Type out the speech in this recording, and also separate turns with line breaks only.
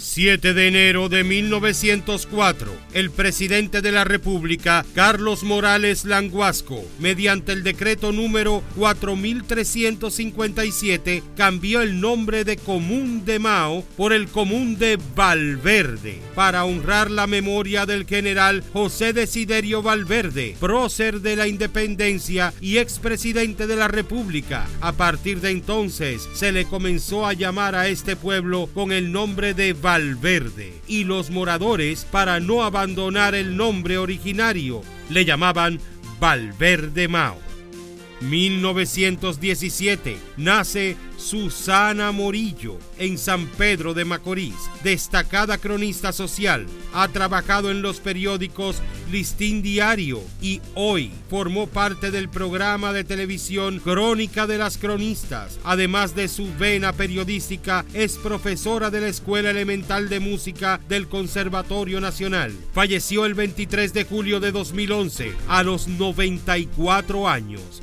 7 de enero de 1904, el presidente de la República, Carlos Morales Languasco, mediante el decreto número 4357, cambió el nombre de Común de Mao por el Común de Valverde, para honrar la memoria del general José Desiderio Valverde, prócer de la independencia y expresidente de la República. A partir de entonces, se le comenzó a llamar a este pueblo con el nombre de Valverde Valverde y los moradores, para no abandonar el nombre originario, le llamaban Valverde Mao. 1917 nace Susana Morillo en San Pedro de Macorís, destacada cronista social. Ha trabajado en los periódicos Listín Diario y Hoy formó parte del programa de televisión Crónica de las Cronistas. Además de su vena periodística, es profesora de la Escuela Elemental de Música del Conservatorio Nacional. Falleció el 23 de julio de 2011 a los 94 años.